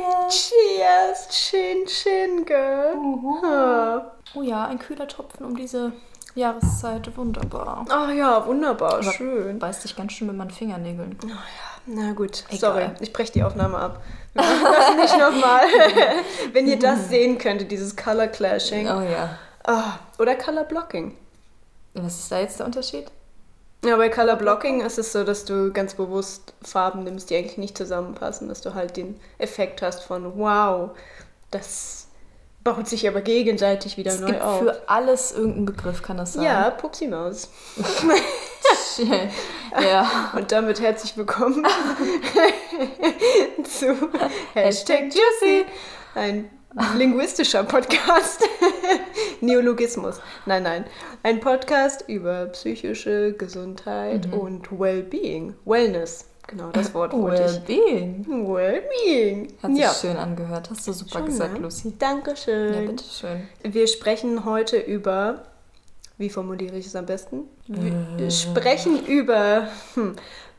Cheers! Cheers! Chin, chin, girl. Ah. Oh ja, ein kühler Tropfen um diese Jahreszeit. Wunderbar. Ach ja, wunderbar, schön. Beißt dich ganz schön mit meinen Fingernägeln. Na gut, Egal. sorry, ich breche die Aufnahme ab. Wir machen das nicht nochmal. Wenn ihr das sehen könntet, dieses Color Clashing. Oh ja. Ah, oder Color Blocking. Was ist da jetzt der Unterschied? Ja, bei Color Blocking ist es so, dass du ganz bewusst Farben nimmst, die eigentlich nicht zusammenpassen, dass du halt den Effekt hast von wow, das baut sich aber gegenseitig wieder Es neu gibt auf. für alles irgendeinen Begriff, kann das sein? Ja, Pupsi Maus. ja. Und damit herzlich willkommen zu Hashtag Juicy, ein linguistischer Podcast. Neologismus. Nein, nein. Ein Podcast über psychische Gesundheit Mhm. und Wellbeing. Wellness. Genau, das Wort wollte ich. Wellbeing. Wellbeing. Hat sich ja. schön angehört. Hast du super Schon, gesagt, ne? Lucy. Dankeschön. Ja, bitteschön. Wir sprechen heute über, wie formuliere ich es am besten? Wir Äh. sprechen über hm,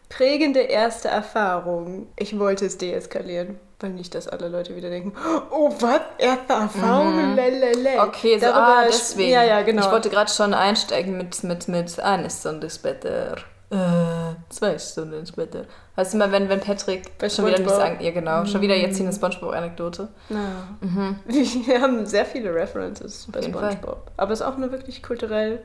prägende erste Erfahrungen. Ich wollte es deeskalieren, weil nicht, dass alle Leute wieder denken, oh was, erste Erfahrungen, lelele. Mhm. Okay, so, Darüber ah, deswegen. Ja, ja, genau. Ich wollte gerade schon einsteigen mit, mit, mit eine Stunde später. Äh, zwei Stunden später. Weißt du mal, wenn, wenn Patrick Bei schon wieder nicht SpongeBob. sagen, ja genau, schon wieder jetzt hier eine Spongebob-Anekdote. Na. Wir haben sehr viele References bei jeden Fall. SpongeBob. Aber es ist auch eine wirklich kulturell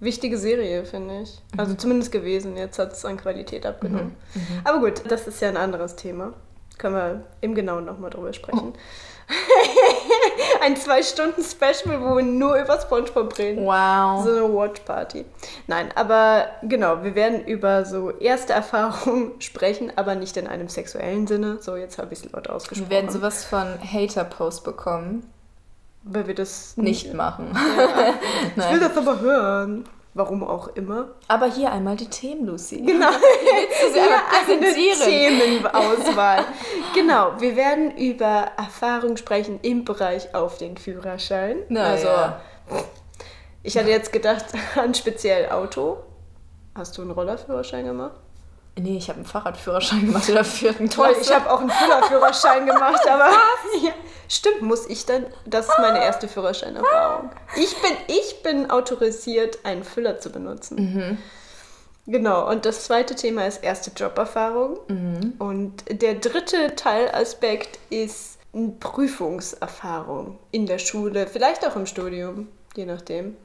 wichtige Serie, finde ich. Mhm. Also zumindest gewesen. Jetzt hat es an Qualität abgenommen. Aber gut, das ist ja ein anderes Thema. Können wir im Genauen nochmal drüber sprechen. ein Zwei-Stunden-Special, wo wir nur über SpongeBob reden. Wow. So eine Watch-Party. Nein, aber genau, wir werden über so erste Erfahrungen sprechen, aber nicht in einem sexuellen Sinne. So, jetzt habe ich es laut ausgesprochen. Wir werden sowas von Hater-Post bekommen. Weil wir das Nicht machen. Ich will das aber hören. Warum auch immer. Aber hier einmal die Themen, Lucy. Genau. Sie einmal präsentieren? Themenauswahl. genau, wir werden über Erfahrung sprechen im Bereich auf den Führerschein. Na also, ja. ich hatte jetzt gedacht an speziell Auto. Hast du einen Rollerführerschein gemacht? Nee, ich habe einen Fahrradführerschein gemacht in der vierten Toll, Klasse. ich habe auch einen Füllerführerschein gemacht, aber ja, stimmt, muss ich dann? Das ist meine erste Führerscheinerfahrung. Ich bin, ich bin autorisiert, einen Füller zu benutzen. Genau, und das zweite Thema ist erste Joberfahrung. Und der dritte Teilaspekt ist eine Prüfungserfahrung in der Schule, vielleicht auch im Studium, je nachdem.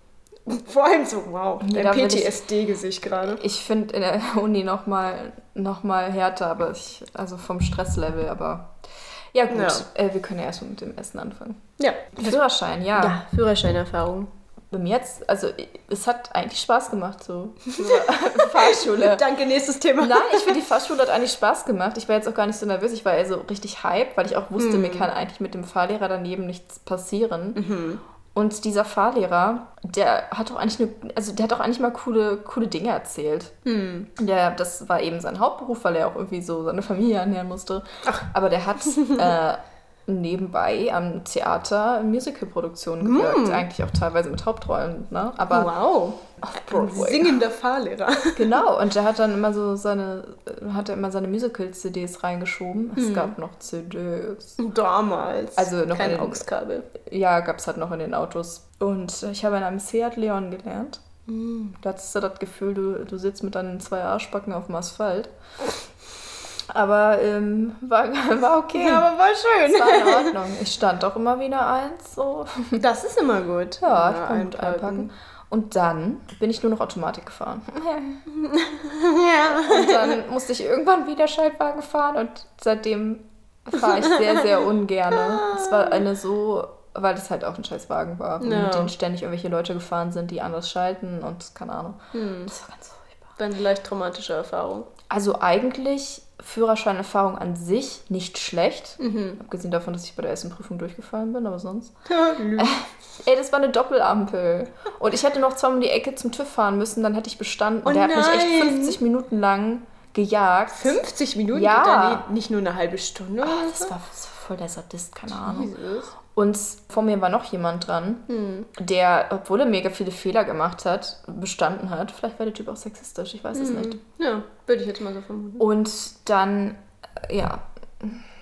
Vor allem so, wow, Nee, dein PTSD-Gesicht gerade. Ich finde in der Uni noch mal, noch mal härter, aber ich, also vom Stresslevel, aber ja gut, Ja. Äh, wir können ja erstmal mit dem Essen anfangen. Ja. Führerschein, ja. Ja, Führerscheinerfahrung. Bei mir jetzt, also es hat eigentlich Spaß gemacht, so Fahrschule. Danke, nächstes Thema. Nein, ich finde, die Fahrschule hat eigentlich Spaß gemacht. Ich war jetzt auch gar nicht so nervös. Ich war eher so richtig hype, weil ich auch wusste, mir kann eigentlich mit dem Fahrlehrer daneben nichts passieren. Und dieser Fahrlehrer, der hat doch eigentlich eine, also der hat auch eigentlich mal coole, coole Dinge erzählt. Der, das war eben sein Hauptberuf, weil er auch irgendwie so seine Familie ernähren musste. Aber der hat äh, nebenbei am Theater Musicalproduktionen gewirkt. Eigentlich auch teilweise mit Hauptrollen, ne? Aber Wow. auf Ein Broadway. singender Fahrlehrer. Genau, und der hat dann immer so seine, hat er immer seine Musical-CDs reingeschoben. Es gab noch CDs. Damals. Also noch kein in- AUX-Kabel. Ja, gab es halt noch in den Autos. Und ich habe in einem Seat Leon gelernt. Da hattest du das Gefühl, du, du sitzt mit deinen zwei Arschbacken auf dem Asphalt. Aber ähm, war, war okay. Ja, aber war schön. Es war in Ordnung. Ich stand auch immer wieder eins. So. Das ist immer gut. Ja, ich kann gut einpacken. Und dann bin ich nur noch Automatik gefahren. Ja. Und dann musste ich irgendwann wieder Schaltwagen fahren und seitdem fahre ich sehr, sehr ungerne. Es war eine so, weil es halt auch ein Scheißwagen war, Ja. mit denen ständig irgendwelche Leute gefahren sind, die anders schalten und keine Ahnung. Das war ganz furchtbar. Eine leicht traumatische Erfahrung. Also eigentlich Führerscheinerfahrung an sich nicht schlecht. Abgesehen davon, dass ich bei der ersten Prüfung durchgefallen bin, aber sonst. Ey, das war eine Doppelampel. Und ich hätte noch zweimal um die Ecke zum TÜV fahren müssen, dann hätte ich bestanden. Oh der hat mich echt nein. 50 Minuten lang gejagt. 50 Minuten? Ja. Nie- nicht nur eine halbe Stunde? Oder das, war, das war voll der Sadist, keine Ahnung. Und vor mir war noch jemand dran, Hm. der, obwohl er mega viele Fehler gemacht hat, bestanden hat. Vielleicht war der Typ auch sexistisch, ich weiß es nicht. Ja, würde ich jetzt mal so vermuten. Und dann, ja,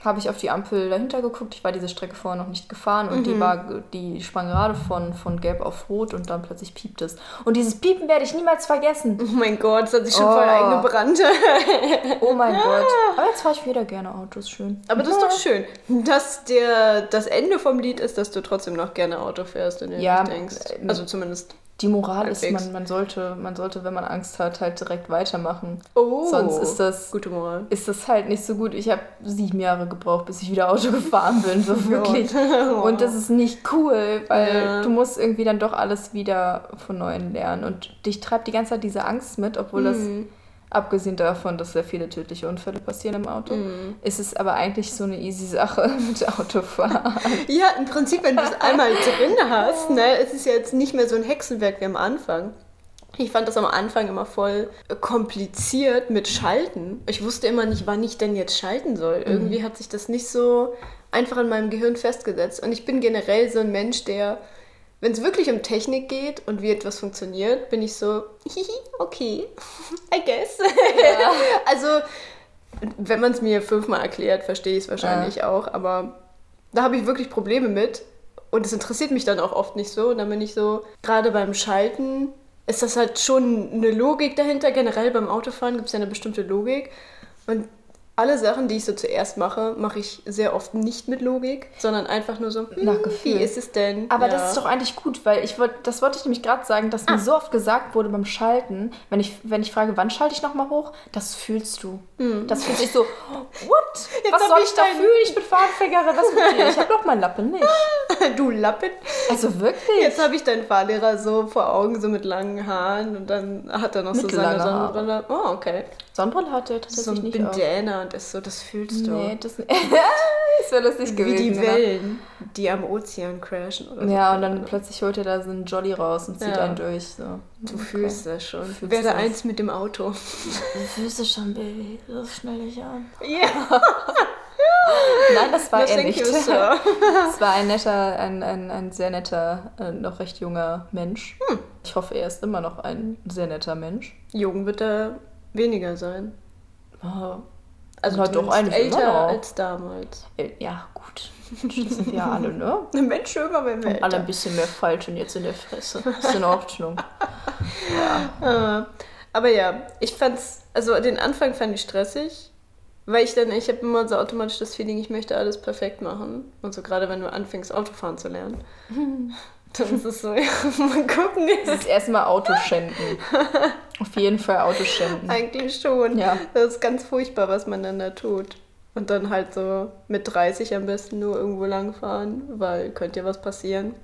habe ich auf die Ampel dahinter geguckt. Ich war diese Strecke vorher noch nicht gefahren und die war, die sprang gerade von, von gelb auf rot und dann plötzlich piept es. Und dieses Piepen werde ich niemals vergessen. Oh mein Gott, das hat sich schon Oh. voll eingebrannt. Oh mein Gott. Aber jetzt fahre ich wieder gerne Autos, schön. Aber das ist doch schön, dass der, das Ende vom Lied ist, dass du trotzdem noch gerne Auto fährst und dir Ja, denkst. äh, Also zumindest. Die Moral ist, man, man, sollte, man sollte, wenn man Angst hat, halt direkt weitermachen. Oh, Sonst ist das, gute Moral. ist das halt nicht so gut. Ich habe sieben Jahre gebraucht, bis ich wieder Auto gefahren bin, so wirklich. Und das ist nicht cool, weil Ja. du musst irgendwie dann doch alles wieder von neuem lernen. Und dich treibt die ganze Zeit diese Angst mit, obwohl das, Mhm. Abgesehen davon, dass sehr viele tödliche Unfälle passieren im Auto, Mhm. ist es aber eigentlich so eine easy Sache mit Autofahren. Ja, im Prinzip, wenn du es einmal drin hast, ne, es ist ja jetzt nicht mehr so ein Hexenwerk wie am Anfang. Ich fand das am Anfang immer voll kompliziert mit Schalten. Ich wusste immer nicht, wann ich denn jetzt schalten soll. Irgendwie hat sich das nicht so einfach in meinem Gehirn festgesetzt. Und ich bin generell so ein Mensch, der, wenn es wirklich um Technik geht und wie etwas funktioniert, bin ich so, hihi, okay, I guess. also, wenn man es mir fünfmal erklärt, verstehe ich es wahrscheinlich auch, aber da habe ich wirklich Probleme mit. Und es interessiert mich dann auch oft nicht so. Und dann bin ich so, gerade beim Schalten ist das halt schon eine Logik dahinter. Generell beim Autofahren gibt es ja eine bestimmte Logik. Und alle Sachen, die ich so zuerst mache, mache ich sehr oft nicht mit Logik, sondern einfach nur so, hm, Nach Gefühl. wie ist es denn? Aber Ja. das ist doch eigentlich gut, weil ich wollte, das wollte ich nämlich gerade sagen, dass Ah. mir so oft gesagt wurde beim Schalten, wenn ich, wenn ich frage, wann schalte ich nochmal hoch, das fühlst du. Das fühlt sich so, what? Was Hm. hab soll ich ich da fühlen? Ich bin Fahrradfängerin, was mit dir? Ich habe doch meinen Lappen nicht. Du Lappen. Also wirklich? Jetzt habe ich deinen Fahrlehrer so vor Augen, so mit langen Haaren und dann hat er noch so seine. Sonnenbrille. Oh, okay. Sonnenbrille hat er So tatsächlich ein nicht auf. Bandana und das so, das fühlst du. Nee, das das wäre lustig Wie gewesen. die genau. Wellen, die am Ozean crashen oder so. Ja, und dann plötzlich holt er da so einen Jolly raus und zieht Ja. einen durch. So. Du fühlst das schon. Fühlst Werde das. eins mit dem Auto. Du fühlst es schon, Baby. So schnell ich an. Ja, Nein, das war er nicht. Es war ein netter, ein, ein, ein sehr netter, äh, noch recht junger Mensch. Hm. Ich hoffe, er ist immer noch ein sehr netter Mensch. Jung wird er weniger sein. Oh, Also Na, doch, immer älter als damals. äh, ja, gut. Das sind wir alle, ne? Ein Mensch jünger, wenn wir Alle ein älter. bisschen mehr Falten jetzt in der Fresse. Ist in Ordnung. Ah, Aber ja, ich fand's, also den Anfang fand ich stressig, weil ich dann, ich habe immer so automatisch das Feeling, ich möchte alles perfekt machen. Und so gerade wenn du anfängst, Autofahren zu lernen. Dann ist es so, ja, mal gucken. Das ist erstmal Autoschänden. Auf jeden Fall Autoschänden. Eigentlich schon. Ja. Das ist ganz furchtbar, was man dann da tut. Und dann halt so mit 30 am besten nur irgendwo langfahren, weil könnte ja was passieren.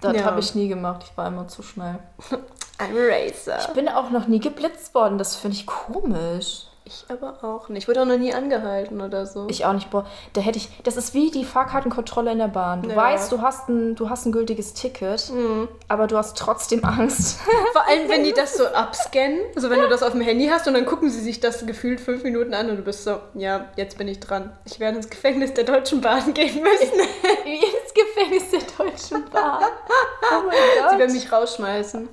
Das Ja. habe ich nie gemacht. Ich war immer zu schnell. I'm a racer. Ich bin auch noch nie geblitzt worden. Das finde ich komisch. Ich aber auch nicht. Ich wurde auch noch nie angehalten oder so. Ich auch nicht. Boah, da hätte ich. Das ist wie die Fahrkartenkontrolle in der Bahn. Du Ja. weißt, du hast, ein, du hast ein gültiges Ticket, Mhm. aber du hast trotzdem Angst. Vor allem, wenn die das so abscannen, also wenn du das auf dem Handy hast und dann gucken sie sich das gefühlt fünf Minuten an und du bist so, ja, jetzt bin ich dran. Ich werde ins Gefängnis der Deutschen Bahn gehen müssen. Wie ins Gefängnis der Deutschen Bahn. Oh mein Sie Gott. werden mich rausschmeißen.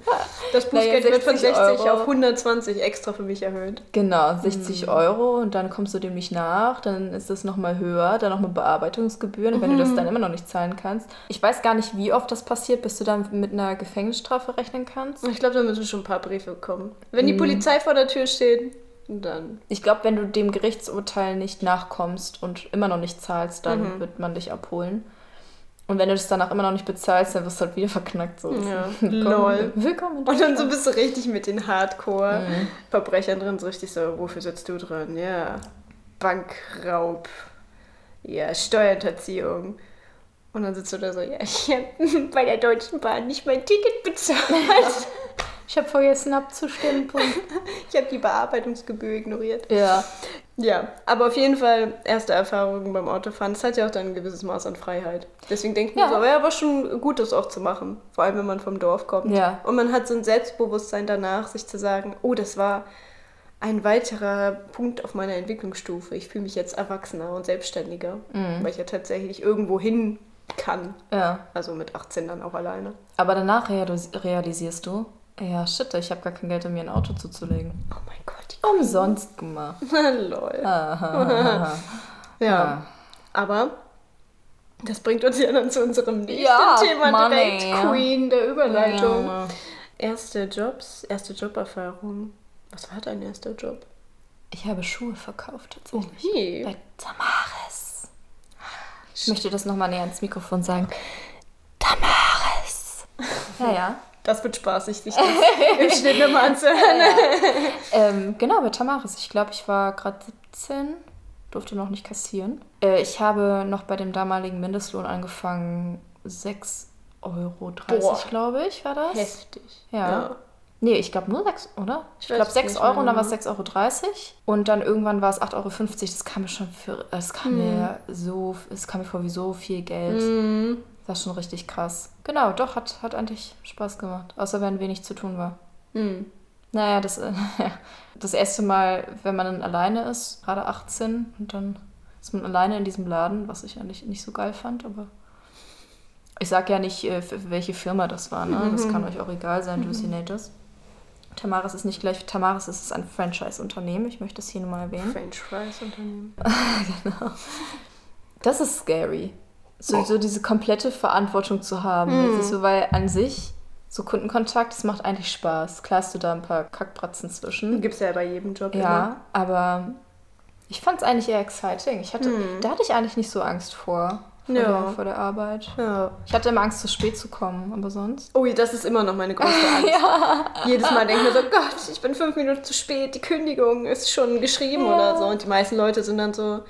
Das Naja, Bußgeld wird von 60 60 Euro. auf 120 extra für mich erhöht. Genau, 60 Euro und dann kommst du dem nicht nach, dann ist das nochmal höher, dann nochmal Bearbeitungsgebühren, und wenn du das dann immer noch nicht zahlen kannst. Ich weiß gar nicht, wie oft das passiert, bis du dann mit einer Gefängnisstrafe rechnen kannst. Ich glaube, da müssen schon ein paar Briefe kommen. Wenn die Polizei vor der Tür steht, dann. Ich glaube, wenn du dem Gerichtsurteil nicht nachkommst und immer noch nicht zahlst, dann wird man dich abholen. Und wenn du das danach immer noch nicht bezahlst, dann wirst du halt wieder verknackt. So. Ja. Lol. Willkommen. Und dann so bist du richtig mit den Hardcore-Verbrechern drin, so richtig so, wofür sitzt du drin? Ja, Bankraub, ja, Steuerhinterziehung. Und dann sitzt du da so, ja, ich habe bei der Deutschen Bahn nicht mein Ticket bezahlt. Ich habe vergessen abzustempeln. Ich habe die Bearbeitungsgebühr ignoriert. ja. Ja, aber auf jeden Fall erste Erfahrungen beim Autofahren. Das hat ja auch dann ein gewisses Maß an Freiheit. Deswegen denkt man Ja. so, ja, war schon gut, das auch zu machen. Vor allem, wenn man vom Dorf kommt. Ja. Und man hat so ein Selbstbewusstsein danach, sich zu sagen, oh, das war ein weiterer Punkt auf meiner Entwicklungsstufe. Ich fühle mich jetzt erwachsener und selbstständiger, weil ich ja tatsächlich irgendwo hin kann. Ja. Also mit 18 dann auch alleine. Aber danach realis- realisierst du, ja, shit, ich habe gar kein Geld, um mir ein Auto zuzulegen. Oh mein Gott, Umsonst gemacht. Lol. Aha. Ja. Aber das bringt uns ja dann zu unserem nächsten Ja, Thema Money. direkt. Queen der Überleitung. Ja. Erste Jobs, erste Joberfahrung. Was war dein erster Job? Ich habe Schuhe verkauft tatsächlich. Hey. Bei Tamaris. Ich möchte das nochmal näher ins Mikrofon sagen. Tamaris. Ja, ja. Das wird spaßig, das im Schnitt nochmal anzuhören. Ähm, genau, bei Tamaris. Ich glaube, ich war gerade 17, durfte noch nicht kassieren. Äh, ich habe noch bei dem damaligen Mindestlohn angefangen, 6,30 Euro, glaube ich, war das. Heftig. Ja. Nee, ich glaube nur 6, oder? Ich glaube es 6 nicht Euro und dann war es 6,30 Euro. Und dann irgendwann war es 8,50 Euro. Das kam mir schon für. Das kam mir so. Es kam mir vor wie so viel Geld. Mhm. Das war schon richtig krass. Genau, doch, hat, hat eigentlich Spaß gemacht. Außer wenn wenig zu tun war. Mhm. Naja, das, äh, das erste Mal, wenn man dann alleine ist, gerade 18, und dann ist man alleine in diesem Laden, was ich eigentlich nicht so geil fand, aber ich sag ja nicht, äh, für welche Firma das war, ne? Das kann euch auch egal sein, Juicy Natures. Tamaris ist nicht gleich, Tamaris ist ein Franchise-Unternehmen, ich möchte das hier nur mal erwähnen. French Fries Unternehmen. Das ist scary. So, so diese komplette Verantwortung zu haben. Das ist so, weil an sich, so Kundenkontakt, das macht eigentlich Spaß. Klar hast du da ein paar Kackbratzen zwischen. Gibt es ja bei jedem Job Ja, aber ich fand es eigentlich eher exciting. Ich hatte, Da hatte ich eigentlich nicht so Angst vor, vor, Ja. der, vor der Arbeit. immer. Ja. Ich hatte immer Angst, zu spät zu kommen, aber sonst. Oh, das ist immer noch meine größte Angst. Jedes Mal denke ich mir so, Gott, ich bin fünf Minuten zu spät, die Kündigung ist schon geschrieben oder so. Und die meisten Leute sind dann so,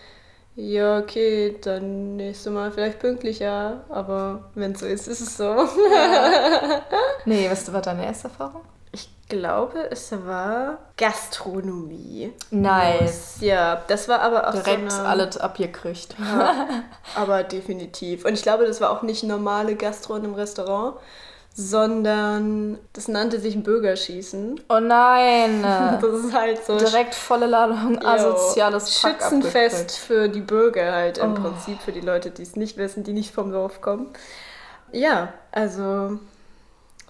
ja, okay, dann nächstes Mal vielleicht pünktlicher. Aber wenn es so ist, ist es so. Nee, was war deine erste Erfahrung? Ich glaube, es war Gastronomie. Nice. Ja, das war aber auch Direkt so eine, alles abgekriegt. Aber definitiv. Und ich glaube, das war auch nicht normale Gastro in einem Restaurant, sondern das nannte sich ein Bürgerschießen. Oh nein! Das ist halt so Direkt volle Ladung asoziales Fuck Schützenfest für die Bürger halt im Oh. Prinzip, für die Leute, die es nicht wissen, die nicht vom Dorf kommen. Ja, also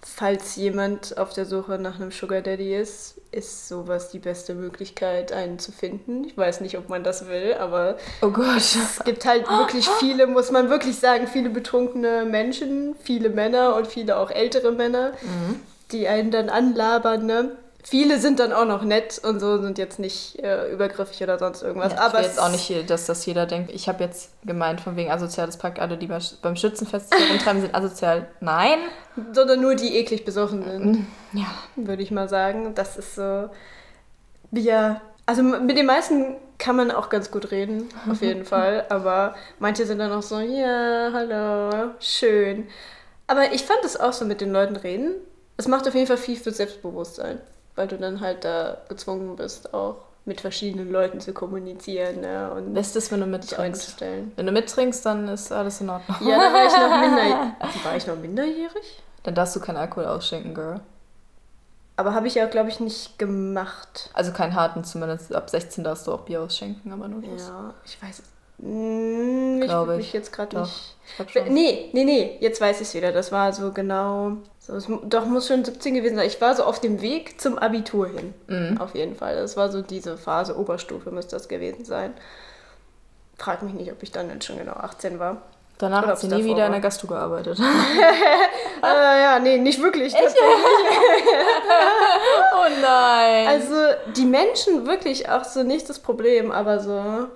falls jemand auf der Suche nach einem Sugar Daddy ist, ist sowas die beste Möglichkeit, einen zu finden. Ich weiß nicht, ob man das will, aber Oh Gott. es gibt halt wirklich viele, muss man wirklich sagen, viele betrunkene Menschen, viele Männer und viele auch ältere Männer, die einen dann anlabern, ne? Viele sind dann auch noch nett und so sind jetzt nicht äh, übergriffig oder sonst irgendwas. Ja, ich aber will jetzt auch nicht, dass das jeder denkt. Ich habe jetzt gemeint, von wegen asoziales Pakt, alle, die bei- beim Schützenfest rumtreiben, sind asozial. Nein. sondern nur die eklig besoffen sind, Ja. würde ich mal sagen. Das ist so. Ja, also mit den meisten kann man auch ganz gut reden, auf jeden Fall. Aber manche sind dann auch so, ja, hallo, schön. Aber ich fand es auch so mit den Leuten reden. Es macht auf jeden Fall viel für Selbstbewusstsein, weil du dann halt da gezwungen bist, auch mit verschiedenen Leuten zu kommunizieren ne? und Bestes, wenn du mittrinkst. Wenn du mittrinkst, dann ist alles in Ordnung. Ja, da war ich noch minderjährig. War ich noch minderjährig? Dann darfst du keinen Alkohol ausschenken, Girl. Aber habe ich ja, glaube ich, nicht gemacht. Also keinen harten, zumindest ab 16 darfst du auch Bier ausschenken, aber nur das. Ja, ich weiß es. Hm, ich Glaube ich. mich jetzt gerade nicht. ich. Nee, nee, nee, jetzt weiß ich es wieder. Das war so genau. So, es, doch, muss schon 17 gewesen sein. Ich war so auf dem Weg zum Abitur hin. Mhm. Auf jeden Fall. Das war so diese Phase, Oberstufe müsste das gewesen sein. Frag mich nicht, ob ich dann jetzt schon genau 18 war. Danach hat sie nie wieder in war. der Gastro gearbeitet. Äh, ja, nee, nicht wirklich. tatsächlich. oh nein. Also die Menschen wirklich auch so nicht das Problem, aber so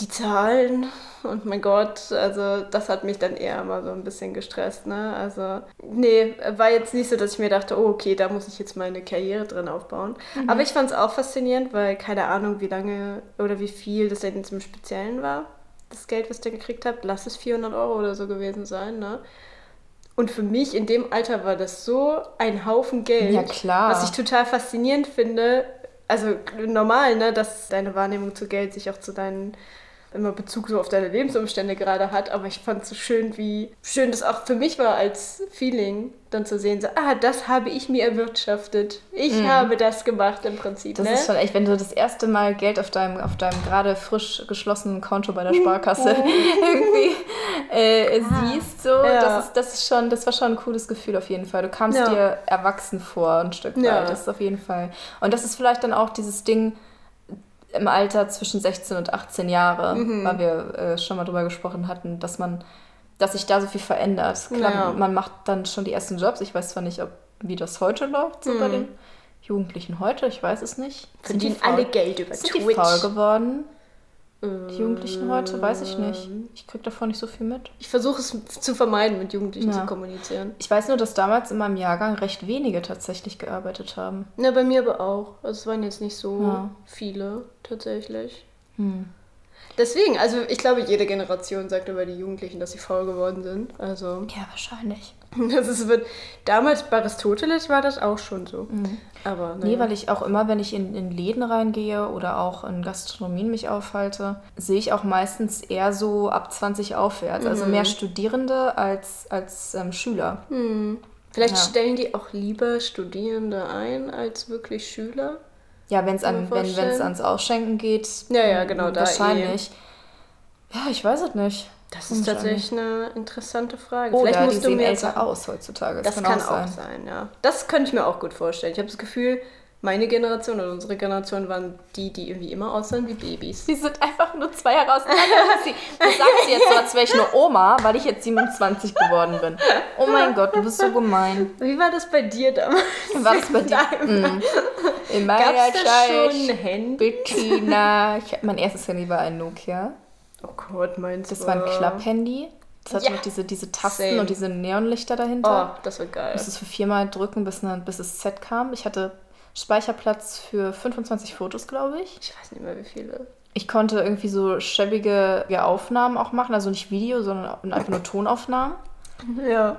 die Zahlen und mein Gott, also das hat mich dann eher mal so ein bisschen gestresst, ne? Also nee, war jetzt nicht so, dass ich mir dachte, oh okay, da muss ich jetzt meine Karriere drin aufbauen. Aber ich fand es auch faszinierend, weil keine Ahnung, wie lange oder wie viel das denn jetzt im Speziellen war, das Geld, was ich da gekriegt habe, lass es 400 Euro oder so gewesen sein, ne? Und für mich in dem Alter war das so ein Haufen Geld. Ja, klar. Was ich total faszinierend finde. Also normal, ne, dass deine Wahrnehmung zu Geld sich auch zu deinen immer Bezug so auf deine Lebensumstände gerade hat, aber ich fand es so schön, wie schön das auch für mich war als Feeling, dann zu sehen, so, ah, das habe ich mir erwirtschaftet. Ich habe das gemacht im Prinzip. Mhm. Das ne? ist schon echt, wenn du das erste Mal Geld auf deinem, auf deinem gerade frisch geschlossenen Konto bei der Sparkasse irgendwie äh, siehst, so, Ja. das, ist, das ist schon, das war schon ein cooles Gefühl auf jeden Fall. Du kamst Ja. dir erwachsen vor, ein Stück weit. Ja. Das ist auf jeden Fall. Und das ist vielleicht dann auch dieses Ding, im Alter zwischen 16 und 18 Jahre, Mhm. weil wir äh, schon mal drüber gesprochen hatten, dass man, dass sich da so viel verändert. Klar, Ja. man macht dann schon die ersten Jobs. Ich weiß zwar nicht, ob, wie das heute läuft, so bei den Jugendlichen heute, ich weiß es nicht. Sind die Mhm. Verdienen alle Geld über Sind die Twitch. faul geworden? Die Jugendlichen heute, weiß ich nicht. Ähm. Ich krieg davon nicht so viel mit. Ich versuche es zu vermeiden, mit Jugendlichen Ja. zu kommunizieren. Ich weiß nur, dass damals in meinem Jahrgang recht wenige tatsächlich gearbeitet haben. Na, bei mir aber auch. Also es waren jetzt nicht so Ja. viele, tatsächlich. Hm. Deswegen, also ich glaube, jede Generation sagt über die Jugendlichen, dass sie faul geworden sind. Also, Ja, wahrscheinlich. das ist, wird, damals bei Aristoteles war das auch schon so. Aber, Nee, naja. weil ich auch immer, wenn ich in, in Läden reingehe oder auch in Gastronomien mich aufhalte, sehe ich auch meistens eher so ab 20 aufwärts. Also Mhm. mehr Studierende als, als ähm, Schüler. Vielleicht Ja. stellen die auch lieber Studierende ein als wirklich Schüler. Ja, wenn's an, wenn es ans Ausschenken geht. Ja, ja, genau, da Wahrscheinlich. Ja, ich weiß es nicht. Das ist tatsächlich eine interessante Frage. Oder die musst du sehen mir älter sagen. aus heutzutage. Das, kann, auch sein. ja. Das könnte ich mir auch gut vorstellen. Ich habe das Gefühl, meine Generation oder unsere Generation waren die, die irgendwie immer aussahen wie Babys. Sie sind einfach nur zwei Jahre auseinander. Das sagt sie jetzt so, als wäre ich eine Oma, weil ich jetzt 27 geworden bin. Oh mein Gott, du bist so gemein. Wie war das bei dir damals? War das bei dir? Mm. In meiner Gab's da schon Zeit, ein Handy? Bettina. Ich, mein erstes Handy war ein Nokia. Oh Gott, meins Das war ein Klapp-Handy. Das hatte Ja. noch diese, diese Tasten Same. und diese Neonlichter dahinter. Oh, das war geil. Musste es für viermal drücken, bis, ne, bis das Set kam. Ich hatte Speicherplatz für 25 Fotos, glaube ich. Ich weiß nicht mehr, wie viele. Ich konnte irgendwie so schäbige Aufnahmen auch machen, also nicht Video, sondern einfach nur Tonaufnahmen. Ja.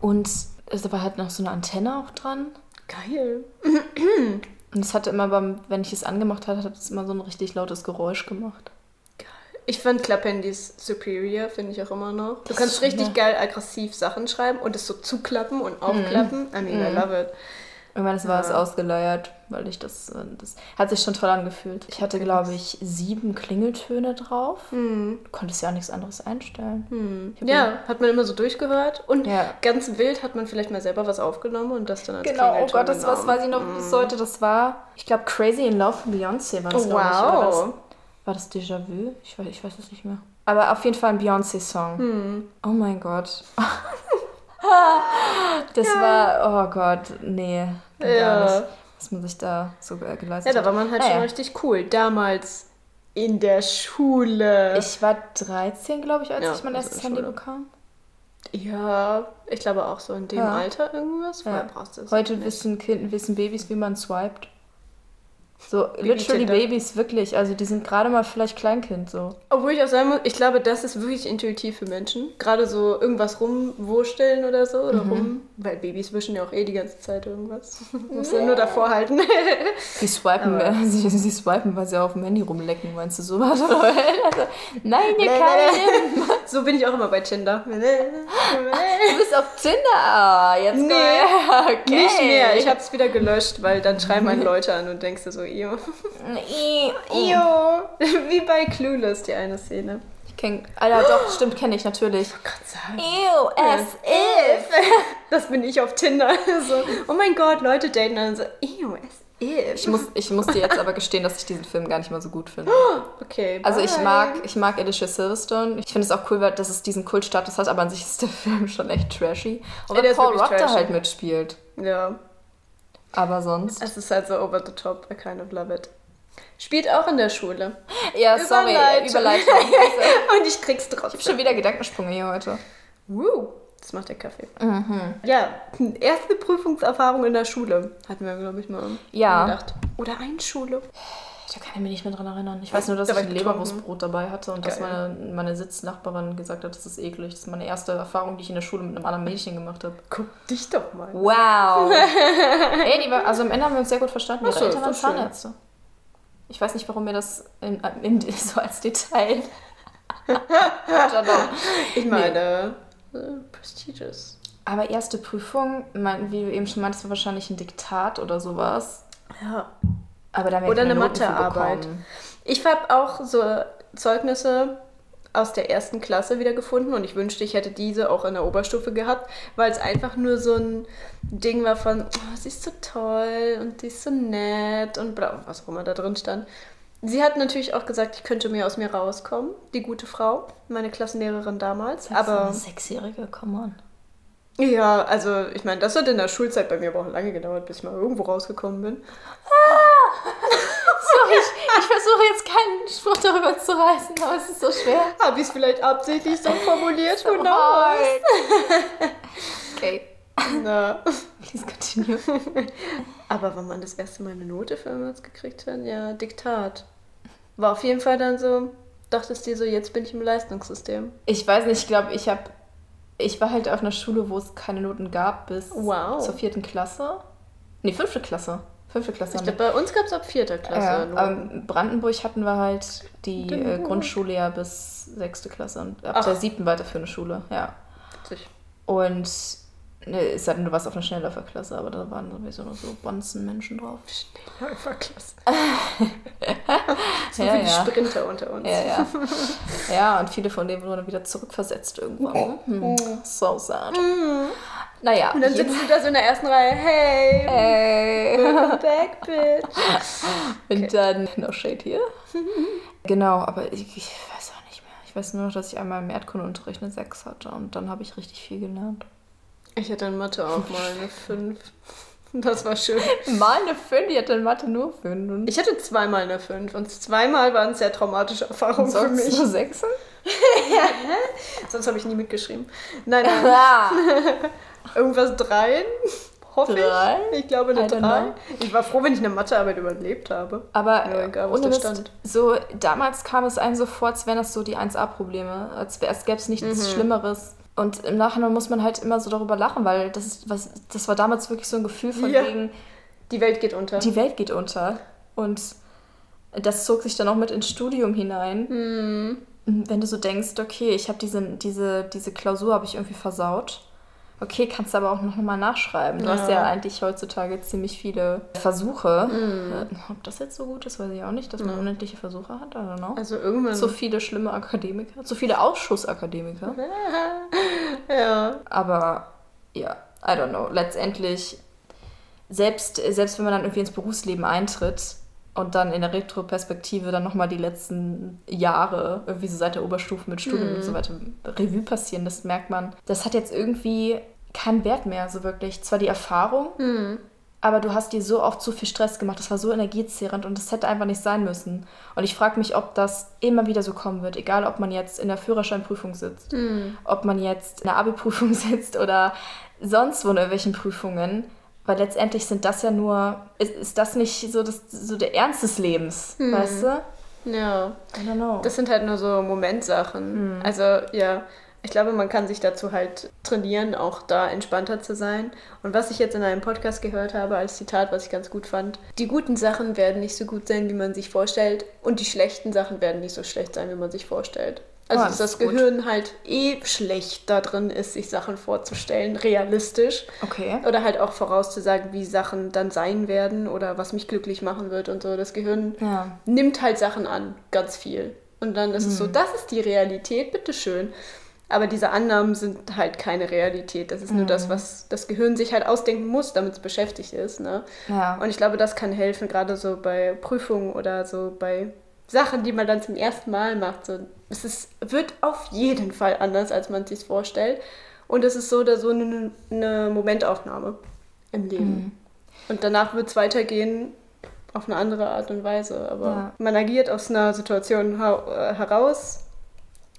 Und es war halt noch so eine Antenne auch dran. Geil. Und es hatte immer beim, wenn ich es angemacht hatte, hat es immer so ein richtig lautes Geräusch gemacht. Ich fand Klapphandys superior, finde ich auch immer noch. Du Das kannst ist richtig schon, geil aggressiv Sachen schreiben und es so zuklappen und aufklappen. I mean, I love it. Irgendwann war es Ja. ausgeleiert, weil ich das, äh, das hat sich schon toll angefühlt. Ich hatte, glaube ich, sieben Klingeltöne drauf. Du konntest ja auch nichts anderes einstellen. Hab Ja, hat man immer so durchgehört und Ja. ganz wild hat man vielleicht mal selber was aufgenommen und das dann als Genau, oh Klingelton Gott, das was weiß ich noch bis heute. Das war, ich glaube, Crazy in Love von Beyoncé war das, Oh, glaube ich. War das, Déjà-vu? Ich weiß, ich weiß es nicht mehr. Aber auf jeden Fall ein Beyoncé-Song. Hm. Oh mein Gott. das war, oh Gott, nee. Ja. nicht, was man sich da so äh, geleistet Ja, da war man halt schon Naja. richtig cool. Damals in der Schule. Ich war 13, glaube ich, als Ja, ich mein also erstes Handy bekam. ja, ich glaube auch so in dem Ja. Alter irgendwas. Vorher Ja. brauchst du es Heute nicht. wissen, kind, wissen Babys, wie man swiped. So, literally Tinder. Babys, wirklich. Also die sind gerade mal vielleicht Kleinkind so. Obwohl ich auch sagen muss, ich glaube, das ist wirklich intuitiv für Menschen. Gerade so irgendwas rumwursteln oder so. Oder Mhm. rum. Weil Babys wischen ja auch eh die ganze Zeit irgendwas. Muss ja nur davor halten. Sie swipen, Aber- sie, sie swipen, weil sie auf dem Handy rumlecken, meinst du sowas? also, nein, ihr Kalten! so bin ich auch immer bei Tinder. Du bist auf Tinder! Ah, jetzt Nee, okay. Nicht mehr. Ich habe es wieder gelöscht, weil dann schreiben einen Leute an und denkst du so, iyo. I- oh. Iyo. Wie bei Clueless, die eine Szene. Ich kenn, Alter, doch, stimmt, kenne ich natürlich. Gott sagen. Ew, as if. Das bin ich auf Tinder. So, oh mein Gott, Leute daten dann so, ew, as if. Ich muss, ich muss dir jetzt aber gestehen, dass ich diesen Film gar nicht mal so gut finde. Okay, Also ich bye. mag, ich mag Alicia Silverstone. Ich finde es auch cool, dass es diesen Kultstatus hat, aber an sich ist der Film schon echt trashy. Und weil Paul Rudd da halt mitspielt. Ja, Aber sonst. es ist halt so over the top. I kind of love it. Spielt auch in der Schule. Ja, sorry, Überleitung. Überleitung. Und ich krieg's ich habe trotzdem. schon wieder Gedankensprünge hier heute. Woo. Das macht der Kaffee. Mhm. Ja, erste Prüfungserfahrung in der Schule. Hatten wir, glaube ich, mal Ja. gedacht. Oder Einschule. Da kann ich mich nicht mehr dran erinnern. Ich weiß nur, dass Da ich ein. Leberwurstbrot dabei hatte und dass Geil. meine, meine Sitznachbarin gesagt hat, das ist eklig. Das ist meine erste Erfahrung, die ich in der Schule mit einem anderen Mädchen gemacht habe. Guck dich doch mal. Wow. Ey, die also am Ende haben wir uns sehr gut verstanden. Ach so, Eltern waren doch schön. Zahnärzte. Ich weiß nicht, warum mir das in, in, so als Detail. Ich meine, äh, prestigious. Aber erste Prüfung, mein, wie du eben schon meintest, war wahrscheinlich ein Diktat oder sowas. Ja. Aber da haben wir Oder eine Mathearbeit. Ich habe auch so Zeugnisse aus der ersten Klasse wieder gefunden und ich wünschte, ich hätte diese auch in der Oberstufe gehabt, weil es einfach nur so ein Ding war von, oh, sie ist so toll und sie ist so nett und bla, was auch immer da drin stand. Sie hat natürlich auch gesagt, ich könnte mehr aus mir rauskommen, die gute Frau, meine Klassenlehrerin damals. Das ist aber eine Sechsjährige, come on. ja, also ich meine, das hat in der Schulzeit bei mir aber auch lange gedauert, bis ich mal irgendwo rausgekommen bin. Sorry, ich, versuche jetzt keinen Spruch darüber zu reißen, aber es ist so schwer. Habe ich es vielleicht absichtlich so formuliert? Who knows? Okay, Na. please continue. Aber wann man das erste Mal eine Note für irgendwas gekriegt hat, ja, Diktat. War auf jeden Fall dann so, dachtest dir so, jetzt bin ich im Leistungssystem. Ich weiß nicht, ich glaube, ich habe. Ich war halt auf einer Schule, wo es keine Noten gab bis Wow. zur vierten Klasse. Nee, fünfte Klasse. Fünfte Klasse. Ich glaube, bei uns gab es ab vierter Klasse ja, in Brandenburg hatten wir halt die äh. Grundschule ja bis sechste Klasse und ab Ach. der siebten weiterführende Schule, ja. Witzig. Und ne, es sei denn, du warst auf einer Schnellläuferklasse, aber da waren sowieso noch so Bonzen-Menschen drauf. Läuferklasse. so Ja, wie die ja. Sprinter unter uns. Ja, ja. ja, und viele von denen wurden dann wieder zurückversetzt irgendwann. Hm. So sad. Naja. Und dann sitzt du da so in der ersten Reihe, hey, Ey. welcome back, bitch. Und dann, no shade hier. genau, aber ich, ich weiß auch nicht mehr. Ich weiß nur noch, dass ich einmal im Erdkundeunterricht eine 6 hatte und dann habe ich richtig viel gelernt. Ich hatte in Mathe auch mal eine 5. Das war schön. Mal eine 5, die hatte in Mathe nur 5. Und Ich hatte zweimal eine 5 und zweimal waren es sehr traumatische Erfahrungen für mich. nur 6? Sonst habe ich nie mitgeschrieben. Nein, nein. Ja. Irgendwas dreien, hoffe Drei? ich. Ich glaube eine I don't drei. know. Ich war froh, wenn ich eine Mathearbeit überlebt habe. Aber Ja, egal, was da stand. so damals kam es einem so vor, als wären das so die 1A-Probleme, als, als gäbe es nichts Mhm. Schlimmeres. Und im Nachhinein muss man halt immer so darüber lachen, weil das ist was, das war damals wirklich so ein Gefühl von Ja. wegen, Die Welt geht unter. die Welt geht unter. Und das zog sich dann auch mit ins Studium hinein. Hm. Wenn du so denkst, okay, ich habe diese, diese, diese Klausur habe ich irgendwie versaut. Okay, kannst du aber auch noch mal nachschreiben. Du hast Ja. ja eigentlich heutzutage ziemlich viele Versuche. Äh, Ob das jetzt so gut ist, weiß ich auch nicht, dass man unendliche Versuche hat. I don't know. Also irgendwann. Zu viele schlimme Akademiker, zu viele Ausschussakademiker. ja. Aber ja, I don't know. Letztendlich, selbst, selbst wenn man dann irgendwie ins Berufsleben eintritt und dann in der Retroperspektive dann nochmal die letzten Jahre irgendwie so seit der Oberstufe mit Studium und so weiter Revue passieren, das merkt man. Das hat jetzt irgendwie keinen Wert mehr, so wirklich. Zwar die Erfahrung, aber du hast dir so oft zu viel Stress gemacht. Das war so energiezehrend und das hätte einfach nicht sein müssen. Und ich frage mich, ob das immer wieder so kommen wird. Egal, ob man jetzt in der Führerscheinprüfung sitzt, ob man jetzt in der Abi-Prüfung sitzt oder sonst wo in irgendwelchen Prüfungen. Weil letztendlich sind das ja nur, ist, ist das nicht so, das, so der Ernst des Lebens, weißt du? Ja. I don't know. Das sind halt nur so Momentsachen. Also ja, ich glaube, man kann sich dazu halt trainieren, auch da entspannter zu sein. Und was ich jetzt in einem Podcast gehört habe als Zitat, was ich ganz gut fand, die guten Sachen werden nicht so gut sein, wie man sich vorstellt, und die schlechten Sachen werden nicht so schlecht sein, wie man sich vorstellt. Also dass das ist gut. Gehirn halt eh schlecht da drin ist, sich Sachen vorzustellen, realistisch. okay. Oder halt auch vorauszusagen, wie Sachen dann sein werden oder was mich glücklich machen wird und so. Das Gehirn Ja. nimmt halt Sachen an, ganz viel. Und dann ist es so, das ist die Realität, bitteschön. Aber diese Annahmen sind halt keine Realität. Das ist nur das, was das Gehirn sich halt ausdenken muss, damit es beschäftigt ist. Ne? Ja. Und ich glaube, das kann helfen, gerade so bei Prüfungen oder so bei Sachen, die man dann zum ersten Mal macht. So, es ist, wird auf jeden Fall anders, als man sich vorstellt. Und es ist so oder so eine, eine Momentaufnahme im Leben. Und danach wird es weitergehen auf eine andere Art und Weise. Aber Ja. man agiert aus einer Situation äh, heraus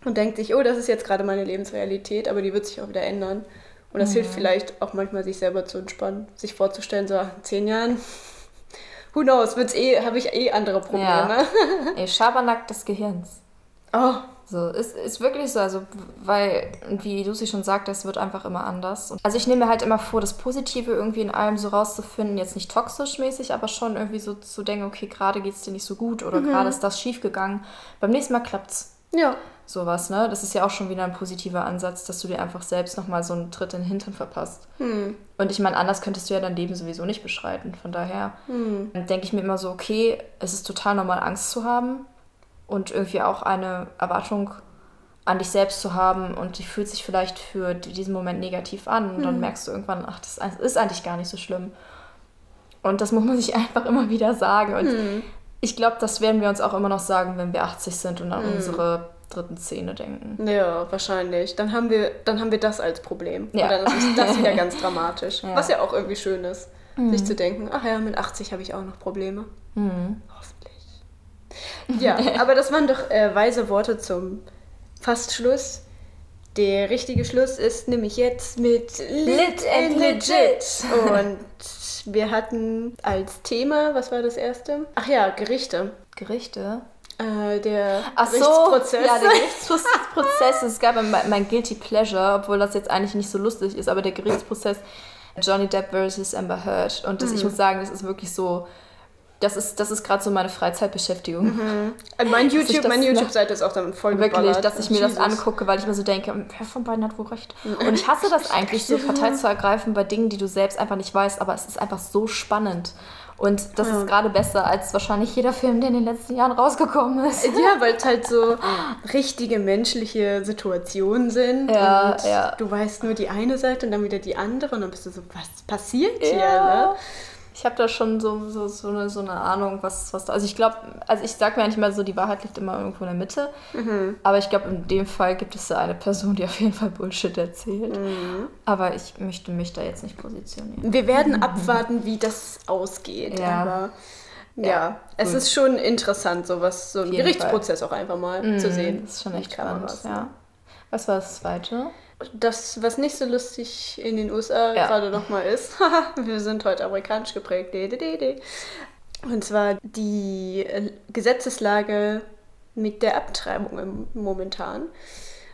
und denkt sich, oh, das ist jetzt gerade meine Lebensrealität, aber die wird sich auch wieder ändern. Und das hilft vielleicht auch manchmal, sich selber zu entspannen, sich vorzustellen, so in zehn Jahren, who knows, wird's eh, habe ich eh andere Probleme. Ey, Schabernack des Gehirns. Oh, So, ist, ist wirklich so, also, weil, wie Lucy schon sagte, es wird einfach immer anders. Also ich nehme mir halt immer vor, das Positive irgendwie in allem so rauszufinden, jetzt nicht toxisch mäßig, aber schon irgendwie so zu denken, okay, gerade geht es dir nicht so gut oder gerade ist das schief gegangen. Beim nächsten Mal klappt's. ja. Sowas, ne? Das ist ja auch schon wieder ein positiver Ansatz, dass du dir einfach selbst nochmal so einen Tritt in den Hintern verpasst. Und ich meine, anders könntest du ja dein Leben sowieso nicht beschreiten. Von daher denke ich mir immer so, okay, es ist total normal, Angst zu haben und irgendwie auch eine Erwartung an dich selbst zu haben und die fühlt sich vielleicht für diesen Moment negativ an und dann merkst du irgendwann, ach, das ist eigentlich gar nicht so schlimm. Und das muss man sich einfach immer wieder sagen. Und Ich glaube, das werden wir uns auch immer noch sagen, wenn wir 80 sind und an mm. unsere dritten Szene denken. Ja, wahrscheinlich. Dann haben wir, dann haben wir das als Problem. Ja. Und dann ist das wieder ganz dramatisch. Ja. Was ja auch irgendwie schön ist, mhm. sich zu denken, ach ja, mit 80 habe ich auch noch Probleme. Mhm. Hoffentlich. Ja, aber das waren doch äh, weise Worte zum Fastschluss. Der richtige Schluss ist nämlich jetzt mit Lit and Legit. Und wir hatten als Thema, was war das erste? Ach ja, Gerichte. Gerichte? Äh, der Ach Gerichtsprozess. So, ja, der Gerichtsprozess. es gab mein, mein Guilty Pleasure, obwohl das jetzt eigentlich nicht so lustig ist, aber der Gerichtsprozess Johnny Depp versus Amber Heard. Und das, mhm. ich muss sagen, das ist wirklich so. Das ist, das ist gerade so meine Freizeitbeschäftigung. Mhm. Äh, mein YouTube, meine YouTube-Seite ist auch damit voll Wirklich, dass ich mir Jesus. das angucke, weil ich mir so denke, wer von beiden hat wohl recht. Mhm. Und ich hasse das eigentlich, so Partei zu ergreifen bei Dingen, die du selbst einfach nicht weißt, aber es ist einfach so spannend. Und das ja. ist gerade besser als wahrscheinlich jeder Film, der in den letzten Jahren rausgekommen ist. Ja, weil es halt so richtige menschliche Situationen sind. Ja, und ja. du weißt nur die eine Seite und dann wieder die andere und dann bist du so, was passiert hier? Ne? Ich habe da schon so, so, so, eine, so eine Ahnung, was, was da. Also ich glaube, also ich sage mir eigentlich mal so, die Wahrheit liegt immer irgendwo in der Mitte. Mhm. Aber ich glaube, in dem Fall gibt es da eine Person, die auf jeden Fall Bullshit erzählt. Mhm. Aber ich möchte mich da jetzt nicht positionieren. Wir werden abwarten, wie das ausgeht. Ja. Aber ja, ja es ist schon interessant, sowas, so einen Gerichtsprozess Fall. auch einfach mal mhm, zu sehen. Das ist schon echt spannend, ja. Was war das zweite? Das, was nicht so lustig in den USA ja. gerade nochmal ist, wir sind heute amerikanisch geprägt, und zwar die äh, Gesetzeslage mit der Abtreibung momentan,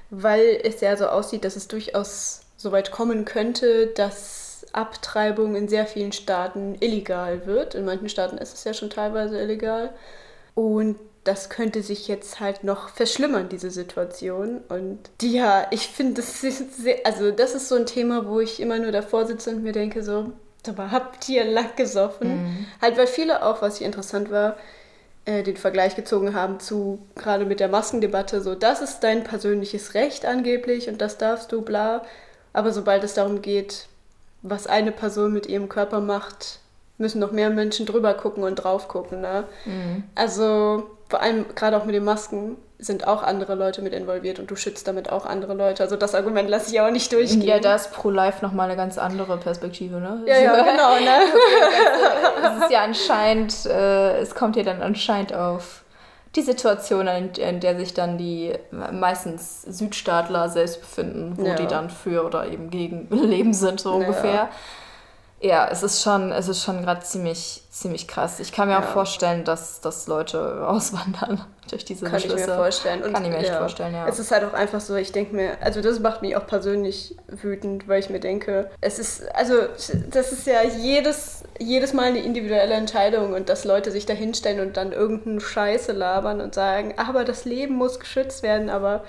weil es ja so aussieht, dass es durchaus so weit kommen könnte, dass Abtreibung in sehr vielen Staaten illegal wird. In manchen Staaten ist es ja schon teilweise illegal. Und das könnte sich jetzt halt noch verschlimmern, diese Situation. Und ja, ich finde, das ist sehr, also das ist so ein Thema, wo ich immer nur davor sitze und mir denke so, aber habt ihr Lack gesoffen? Mhm. Halt, weil viele auch, was hier interessant war, äh, den Vergleich gezogen haben zu gerade mit der Maskendebatte, so, das ist dein persönliches Recht angeblich und das darfst du, bla. Aber sobald es darum geht, was eine Person mit ihrem Körper macht, müssen noch mehr Menschen drüber gucken und drauf gucken. Ne? Mhm. Also vor allem gerade auch mit den Masken sind auch andere Leute mit involviert und du schützt damit auch andere Leute. Also das Argument lasse ich auch nicht durchgehen. Ja, da ist Pro Life nochmal eine ganz andere Perspektive, ne? Ja, ja, genau, ne? es ist ja anscheinend, äh, es kommt ja dann anscheinend auf die Situation, in, in, der sich dann die meistens Südstaatler selbst befinden, wo ja. die dann für oder eben gegen Leben sind, so ungefähr. Ja. Ja, es ist schon, es ist schon gerade ziemlich, ziemlich krass. Ich kann mir ja. auch vorstellen, dass, dass Leute auswandern durch diese Kann Beschlüsse. ich mir vorstellen. Und kann ich mir echt ja. vorstellen, ja. Es ist halt auch einfach so, ich denke mir, also das macht mich auch persönlich wütend, weil ich mir denke, es ist, also das ist ja jedes, jedes Mal eine individuelle Entscheidung und dass Leute sich da hinstellen und dann irgendeinen Scheiße labern und sagen, aber das Leben muss geschützt werden, aber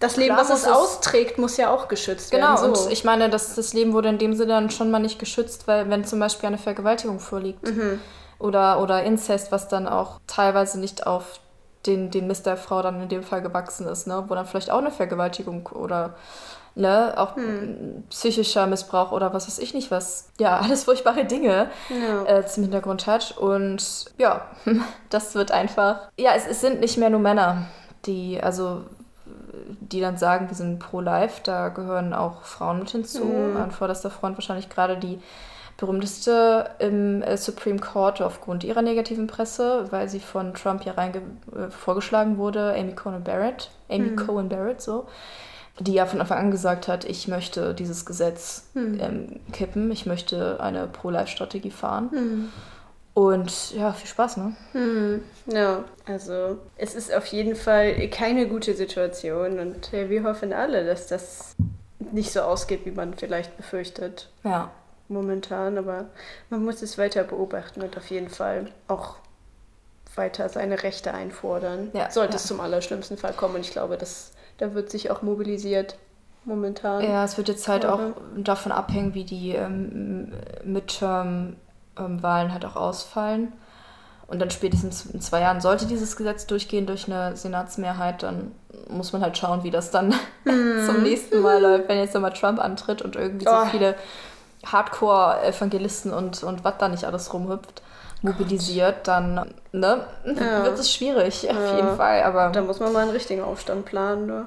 das Leben, Klar, was es austrägt, muss ja auch geschützt genau, werden. Genau, so. und ich meine, das, das Leben wurde in dem Sinne dann schon mal nicht geschützt, weil wenn zum Beispiel eine Vergewaltigung vorliegt mhm. oder, oder Inzest, was dann auch teilweise nicht auf den, den Mist der Frau dann in dem Fall gewachsen ist, ne? wo dann vielleicht auch eine Vergewaltigung oder ne, auch hm. psychischer Missbrauch oder was weiß ich nicht was. Ja, alles furchtbare Dinge ja. äh, zum Hintergrund hat. Und ja, das wird einfach. Ja, es, es sind nicht mehr nur Männer, die, also die dann sagen, wir sind pro-life, da gehören auch Frauen mit hinzu. Mhm. An vorderster Front wahrscheinlich gerade die berühmteste im äh, Supreme Court aufgrund ihrer negativen Presse, weil sie von Trump hier rein äh, vorgeschlagen wurde, Amy Cohen Barrett, Amy mhm. Cohen Barrett so, die ja von Anfang an gesagt hat, ich möchte dieses Gesetz mhm. ähm, kippen, ich möchte eine Pro-Life-Strategie fahren. Mhm. Und ja, viel Spaß, ne? Hm, ja, also es ist auf jeden Fall keine gute Situation und ja, wir hoffen alle, dass das nicht so ausgeht, wie man vielleicht befürchtet. Ja. Momentan, aber man muss es weiter beobachten und auf jeden Fall auch weiter seine Rechte einfordern. Ja, Sollte ja. es zum allerschlimmsten Fall kommen und ich glaube, dass da wird sich auch mobilisiert momentan. Ja, es wird jetzt halt auch davon abhängen, wie die ähm, Midterm ähm, Wahlen halt auch ausfallen. Und dann spätestens in zwei Jahren sollte dieses Gesetz durchgehen durch eine Senatsmehrheit, dann muss man halt schauen, wie das dann mm. zum nächsten Mal läuft, wenn jetzt nochmal Trump antritt und irgendwie oh. so viele Hardcore-Evangelisten und, und was da nicht alles rumhüpft. mobilisiert, dann ne, Ja. wird es schwierig, auf Ja. jeden Fall. Aber Da muss man mal einen richtigen Aufstand planen. Ne?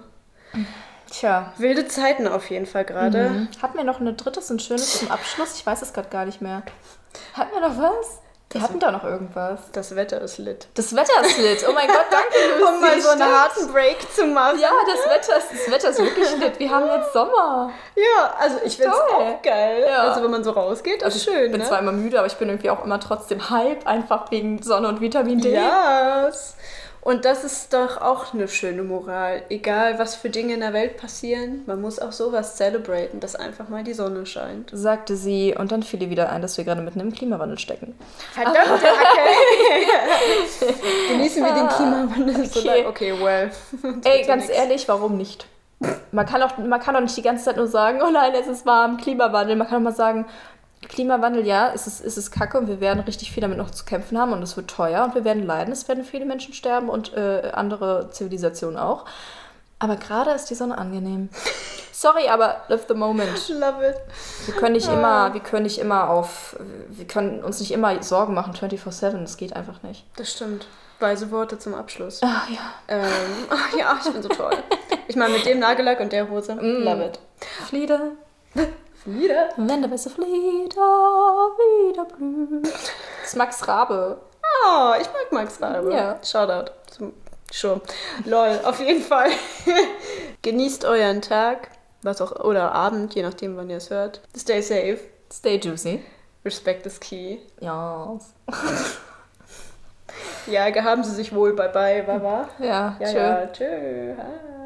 Tja. Wilde Zeiten auf jeden Fall gerade. Mhm. Hatten wir noch ein drittes und schönes zum Abschluss? Ich weiß es gerade gar nicht mehr. Hatten wir noch was? Wir hatten da noch irgendwas. Das Wetter ist lit. Das Wetter ist lit. Oh mein Gott, danke, Lucy. Um mal so einen harten Break zu machen. Ja, das Wetter, ist, das Wetter ist wirklich lit. Wir haben jetzt Sommer. Ja, also ich finde es auch geil. Ja. Also wenn man so rausgeht, ist schön. Ich bin ne? zwar immer müde, aber ich bin irgendwie auch immer trotzdem hype, einfach wegen Sonne und Vitamin D. Yes. Und das ist doch auch eine schöne Moral. Egal, was für Dinge in der Welt passieren, man muss auch sowas celebraten, dass einfach mal die Sonne scheint. Sagte sie und dann fiel ihr wieder ein, dass wir gerade mitten im Klimawandel stecken. Verdammte Hacke! Genießen wir den Klimawandel so Okay. lange. Okay, well. Ey, ganz nix. ehrlich, warum nicht? Man kann, auch, man kann doch nicht die ganze Zeit nur sagen, oh nein, es ist warm, Klimawandel. Man kann auch mal sagen, Klimawandel, ja, es ist, es ist kacke und wir werden richtig viel damit noch zu kämpfen haben und es wird teuer und wir werden leiden, es werden viele Menschen sterben und äh, andere Zivilisationen auch. Aber gerade ist die Sonne angenehm. Sorry, aber live the moment. Love it. Wir können nicht immer, wir können nicht immer auf, wir können uns nicht immer Sorgen machen 24/7, das geht einfach nicht. Das stimmt. Weise Worte zum Abschluss. Ah ja. Ähm, ach ja, ich bin so toll. Ich meine, mit dem Nagellack und der Hose. Mm. Love it. Flieder, Wieder? wenn der weiße Flieder wieder blüht. Das ist Max Rabe. Oh, ich mag Max Rabe. Ja. Shoutout zum Show. Lol, auf jeden Fall. Genießt euren Tag, was auch, oder Abend, je nachdem, wann ihr es hört. Stay safe. Stay juicy. Respect is key. Ja. Ja, gehaben Sie sich wohl. Bye bye, Baba. Ja, Ja, tschö. ja, tschö. Ah.